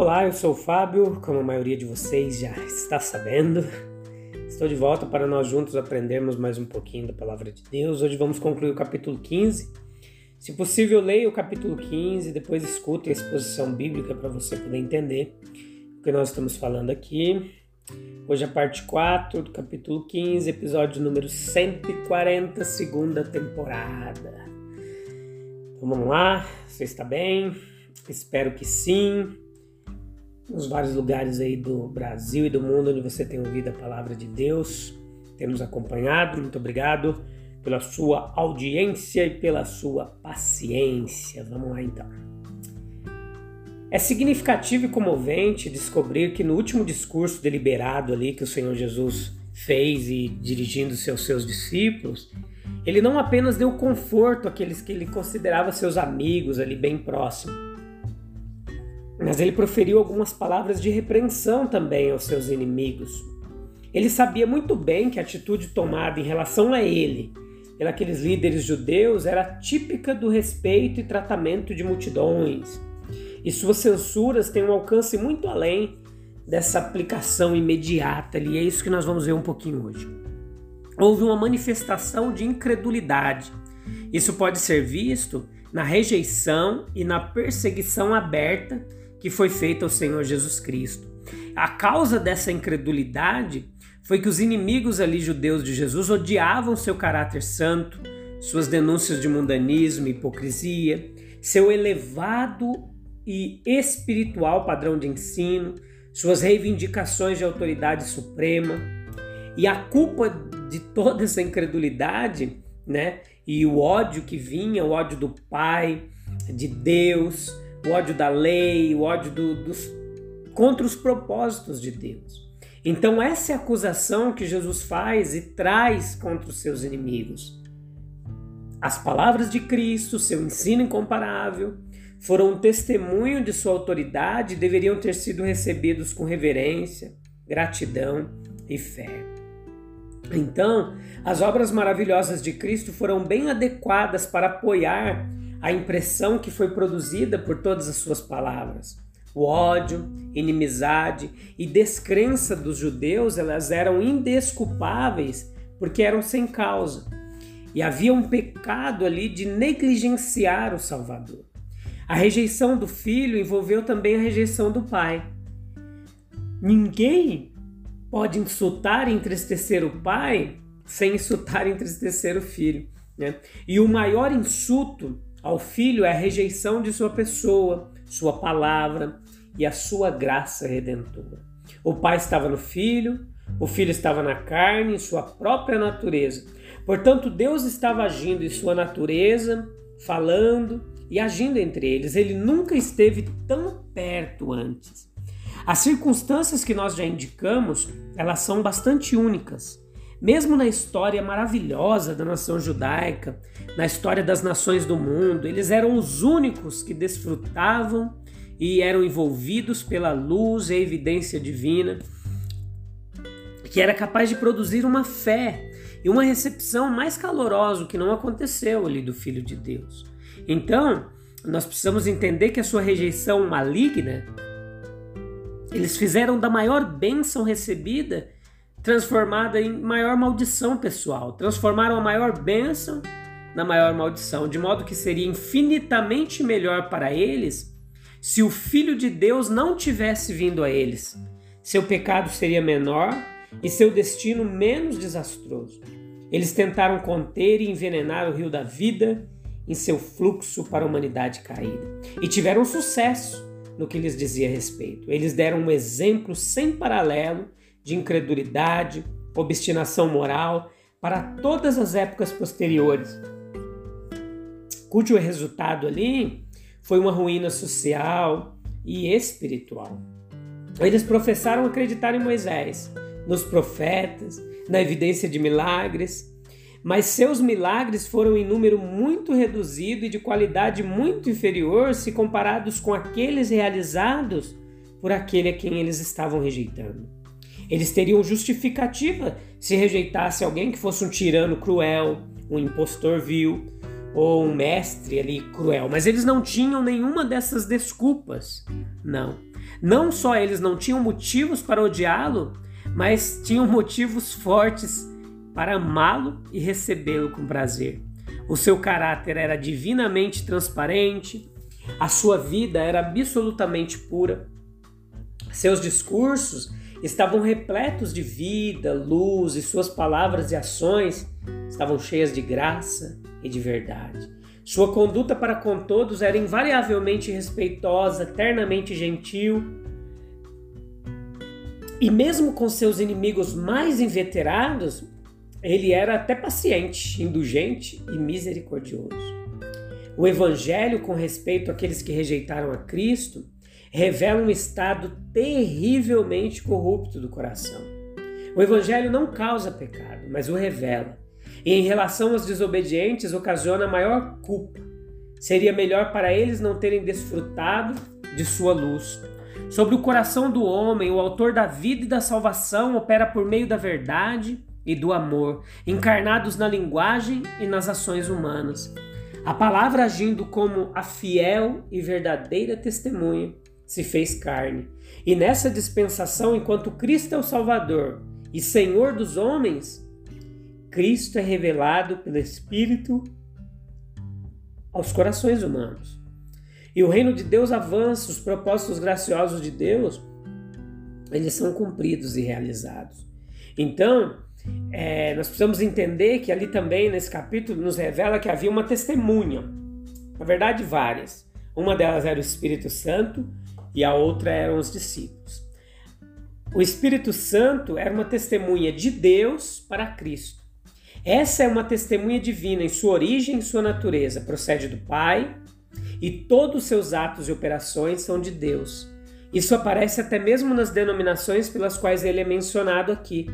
Olá, eu sou o Fábio, como a maioria de vocês já está sabendo. Estou de volta para nós juntos aprendermos mais um pouquinho da palavra de Deus. Hoje vamos concluir o capítulo 15. Se possível, leia o capítulo 15, depois escute a exposição bíblica para você poder entender o que nós estamos falando aqui. Hoje é a parte 4 do capítulo 15, episódio número 140, segunda temporada. Então vamos lá, você está bem? Espero que sim nos vários lugares aí do Brasil e do mundo onde você tem ouvido a palavra de Deus, temos acompanhado. Muito obrigado pela sua audiência e pela sua paciência. Vamos lá então. É significativo e comovente descobrir que no último discurso deliberado ali que o Senhor Jesus fez e dirigindo-se aos seus discípulos, ele não apenas deu conforto àqueles que ele considerava seus amigos ali bem próximos, mas ele proferiu algumas palavras de repreensão também aos seus inimigos. Ele sabia muito bem que a atitude tomada em relação a ele, pelos líderes judeus, era típica do respeito e tratamento de multidões. E suas censuras têm um alcance muito além dessa aplicação imediata, e é isso que nós vamos ver um pouquinho hoje. Houve uma manifestação de incredulidade. Isso pode ser visto na rejeição e na perseguição aberta que foi feita ao Senhor Jesus Cristo. A causa dessa incredulidade foi que os inimigos ali judeus de Jesus odiavam seu caráter santo, suas denúncias de mundanismo e hipocrisia, seu elevado e espiritual padrão de ensino, suas reivindicações de autoridade suprema. E a culpa de toda essa incredulidade, né, e o ódio que vinha, o ódio do Pai, de Deus, o ódio da lei, o ódio do, dos, contra os propósitos de Deus. Então, essa é a acusação que Jesus faz e traz contra os seus inimigos. As palavras de Cristo, seu ensino incomparável, foram um testemunho de sua autoridade e deveriam ter sido recebidos com reverência, gratidão e fé. Então, as obras maravilhosas de Cristo foram bem adequadas para apoiar a impressão que foi produzida por todas as suas palavras. O ódio, inimizade e descrença dos judeus, elas eram indesculpáveis porque eram sem causa. E havia um pecado ali de negligenciar o Salvador. A rejeição do filho envolveu também a rejeição do pai. Ninguém pode insultar e entristecer o pai sem insultar e entristecer o filho. Né? E o maior insulto ao filho é a rejeição de sua pessoa, sua palavra e a sua graça redentora. O pai estava no filho, o filho estava na carne, em sua própria natureza. Portanto, Deus estava agindo em sua natureza, falando e agindo entre eles. Ele nunca esteve tão perto antes. As circunstâncias que nós já indicamos, elas são bastante únicas. Mesmo na história maravilhosa da nação judaica, na história das nações do mundo, eles eram os únicos que desfrutavam e eram envolvidos pela luz e a evidência divina, que era capaz de produzir uma fé e uma recepção mais calorosa, que não aconteceu ali do Filho de Deus. Então, nós precisamos entender que a sua rejeição maligna, eles fizeram da maior bênção recebida transformada em maior maldição pessoal. Transformaram a maior bênção na maior maldição, de modo que seria infinitamente melhor para eles se o Filho de Deus não tivesse vindo a eles. Seu pecado seria menor e seu destino menos desastroso. Eles tentaram conter e envenenar o rio da vida em seu fluxo para a humanidade caída. E tiveram sucesso no que lhes dizia respeito. Eles deram um exemplo sem paralelo de incredulidade, obstinação moral para todas as épocas posteriores. cujo resultado ali foi uma ruína social e espiritual. Eles professaram acreditar em Moisés, nos profetas, na evidência de milagres, mas seus milagres foram em número muito reduzido e de qualidade muito inferior se comparados com aqueles realizados por aquele a quem eles estavam rejeitando. Eles teriam justificativa se rejeitasse alguém que fosse um tirano cruel, um impostor vil ou um mestre ali cruel, mas eles não tinham nenhuma dessas desculpas. Não. Não só eles não tinham motivos para odiá-lo, mas tinham motivos fortes para amá-lo e recebê-lo com prazer. O seu caráter era divinamente transparente, a sua vida era absolutamente pura, seus discursos estavam repletos de vida, luz e suas palavras e ações estavam cheias de graça e de verdade. Sua conduta para com todos era invariavelmente respeitosa, eternamente gentil. E mesmo com seus inimigos mais inveterados, ele era até paciente, indulgente e misericordioso. O evangelho com respeito àqueles que rejeitaram a Cristo revela um estado terrivelmente corrupto do coração. O Evangelho não causa pecado, mas o revela. E em relação aos desobedientes, ocasiona maior culpa. Seria melhor para eles não terem desfrutado de sua luz. Sobre o coração do homem, o autor da vida e da salvação opera por meio da verdade e do amor, encarnados na linguagem e nas ações humanas. A palavra agindo como a fiel e verdadeira testemunha se fez carne. E nessa dispensação, enquanto Cristo é o Salvador e Senhor dos homens, Cristo é revelado pelo Espírito aos corações humanos. E o reino de Deus avança, os propósitos graciosos de Deus, eles são cumpridos e realizados. Então, é, nós precisamos entender que ali também, nesse capítulo, nos revela que havia uma testemunha. Na verdade, várias. Uma delas era o Espírito Santo, e a outra eram os discípulos. O Espírito Santo era uma testemunha de Deus para Cristo. Essa é uma testemunha divina em sua origem e sua natureza, procede do Pai, e todos os seus atos e operações são de Deus. Isso aparece até mesmo nas denominações pelas quais ele é mencionado aqui.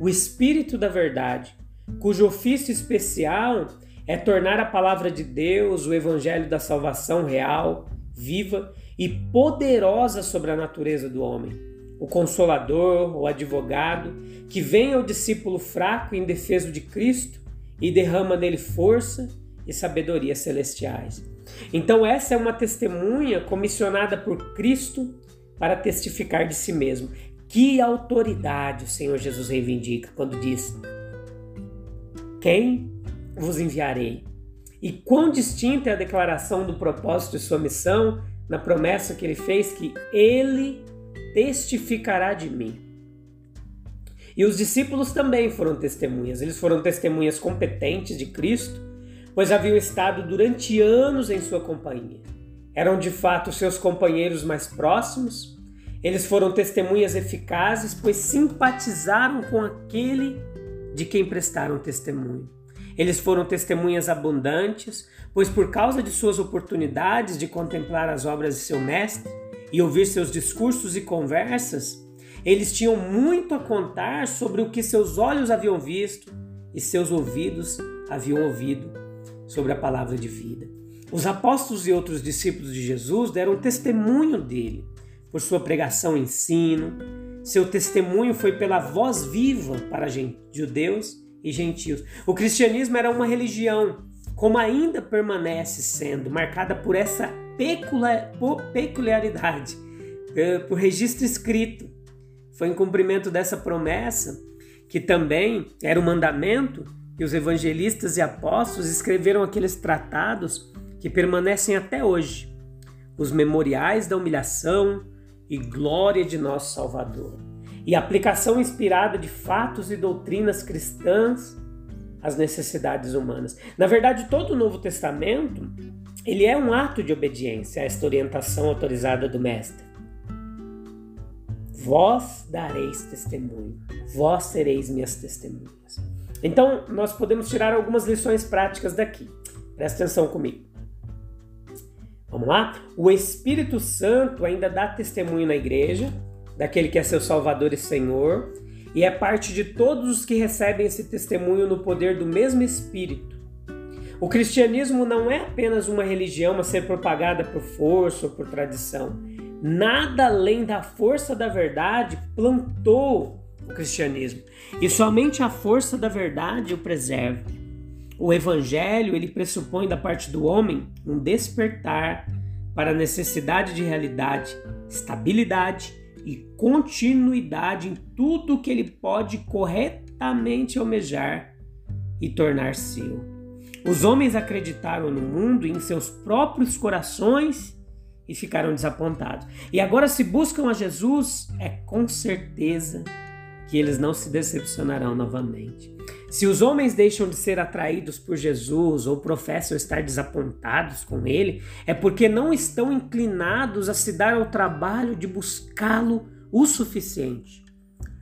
O Espírito da Verdade, cujo ofício especial é tornar a palavra de Deus, o Evangelho da salvação real, viva e poderosa sobre a natureza do homem. O consolador, o advogado, que vem ao discípulo fraco e indefeso de Cristo e derrama nele força e sabedoria celestiais. Então, essa é uma testemunha comissionada por Cristo para testificar de si mesmo. Que autoridade o Senhor Jesus reivindica quando diz: Quem vos enviarei? E quão distinta é a declaração do propósito de sua missão na promessa que ele fez que ele testificará de mim. E os discípulos também foram testemunhas. Eles foram testemunhas competentes de Cristo, pois haviam estado durante anos em sua companhia. Eram de fato seus companheiros mais próximos. Eles foram testemunhas eficazes, pois simpatizaram com aquele de quem prestaram testemunho. Eles foram testemunhas abundantes, pois por causa de suas oportunidades de contemplar as obras de seu mestre e ouvir seus discursos e conversas, eles tinham muito a contar sobre o que seus olhos haviam visto e seus ouvidos haviam ouvido sobre a palavra de vida. Os apóstolos e outros discípulos de Jesus deram testemunho dele por sua pregação e ensino. Seu testemunho foi pela voz viva para judeus e gentios. O cristianismo era uma religião, como ainda permanece sendo, marcada por essa peculiaridade, eh, por registro escrito. Foi em cumprimento dessa promessa que também era o mandamento que os evangelistas e apóstolos escreveram aqueles tratados que permanecem até hoje, os memoriais da humilhação e glória de nosso Salvador e aplicação inspirada de fatos e doutrinas cristãs às necessidades humanas. Na verdade, todo o Novo Testamento ele é um ato de obediência a esta orientação autorizada do Mestre. Vós dareis testemunho, vós sereis minhas testemunhas. Então, nós podemos tirar algumas lições práticas daqui. Presta atenção comigo. Vamos lá? O Espírito Santo ainda dá testemunho na igreja, daquele que é seu Salvador e Senhor, e é parte de todos os que recebem esse testemunho no poder do mesmo Espírito. O cristianismo não é apenas uma religião a ser propagada por força ou por tradição. Nada além da força da verdade plantou o cristianismo, e somente a força da verdade o preserva. O evangelho, ele pressupõe da parte do homem um despertar para a necessidade de realidade, estabilidade e continuidade em tudo que ele pode corretamente almejar e tornar seu. Os homens acreditaram no mundo e em seus próprios corações e ficaram desapontados. E agora, se buscam a Jesus, é com certeza que eles não se decepcionarão novamente. Se os homens deixam de ser atraídos por Jesus ou professam estar desapontados com ele, é porque não estão inclinados a se dar ao trabalho de buscá-lo o suficiente.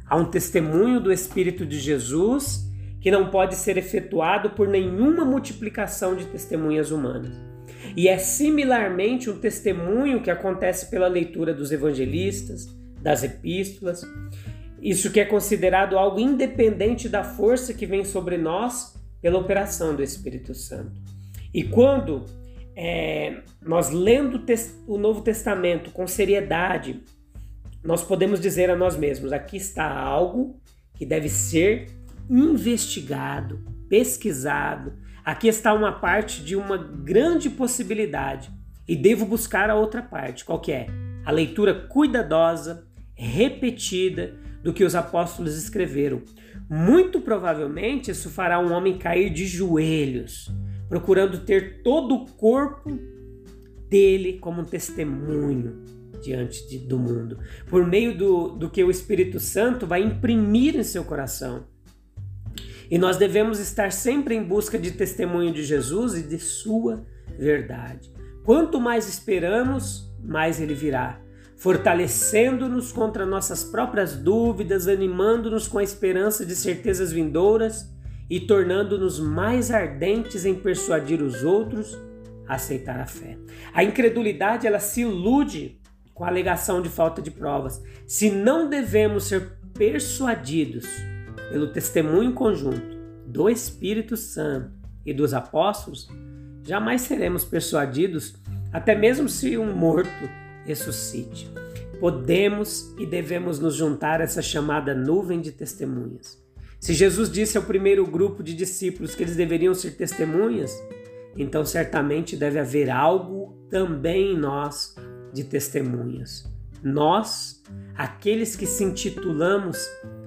Há um testemunho do Espírito de Jesus que não pode ser efetuado por nenhuma multiplicação de testemunhas humanas. E é similarmente um testemunho que acontece pela leitura dos evangelistas, das epístolas, isso que é considerado algo independente da força que vem sobre nós pela operação do Espírito Santo. E quando é, nós lendo o Novo Testamento com seriedade, nós podemos dizer a nós mesmos: aqui está algo que deve ser investigado, pesquisado. Aqui está uma parte de uma grande possibilidade e devo buscar a outra parte. Qual que é? A leitura cuidadosa, repetida do que os apóstolos escreveram. Muito provavelmente isso fará um homem cair de joelhos, procurando ter todo o corpo dele como um testemunho diante de, do mundo, por meio do, do que o Espírito Santo vai imprimir em seu coração. E nós devemos estar sempre em busca de testemunho de Jesus e de sua verdade. Quanto mais esperamos, mais ele virá fortalecendo-nos contra nossas próprias dúvidas, animando-nos com a esperança de certezas vindouras e tornando-nos mais ardentes em persuadir os outros a aceitar a fé. A incredulidade ela se ilude com a alegação de falta de provas. Se não devemos ser persuadidos pelo testemunho conjunto do Espírito Santo e dos apóstolos, jamais seremos persuadidos, até mesmo se um morto ressuscite. Podemos e devemos nos juntar a essa chamada nuvem de testemunhas. Se Jesus disse ao primeiro grupo de discípulos que eles deveriam ser testemunhas, então certamente deve haver algo também em nós de testemunhas. Nós, aqueles que se intitulamos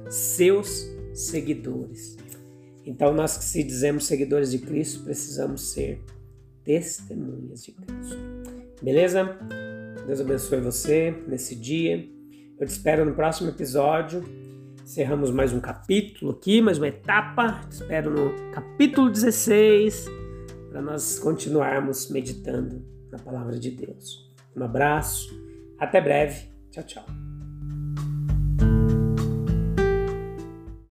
seus seguidores. Então, nós que se dizemos seguidores de Cristo, precisamos ser testemunhas de Cristo. Beleza? Deus abençoe você nesse dia. Eu te espero no próximo episódio. Encerramos mais um capítulo aqui, mais uma etapa. Te espero no capítulo 16 para nós continuarmos meditando na palavra de Deus. Um abraço, até breve. Tchau, tchau.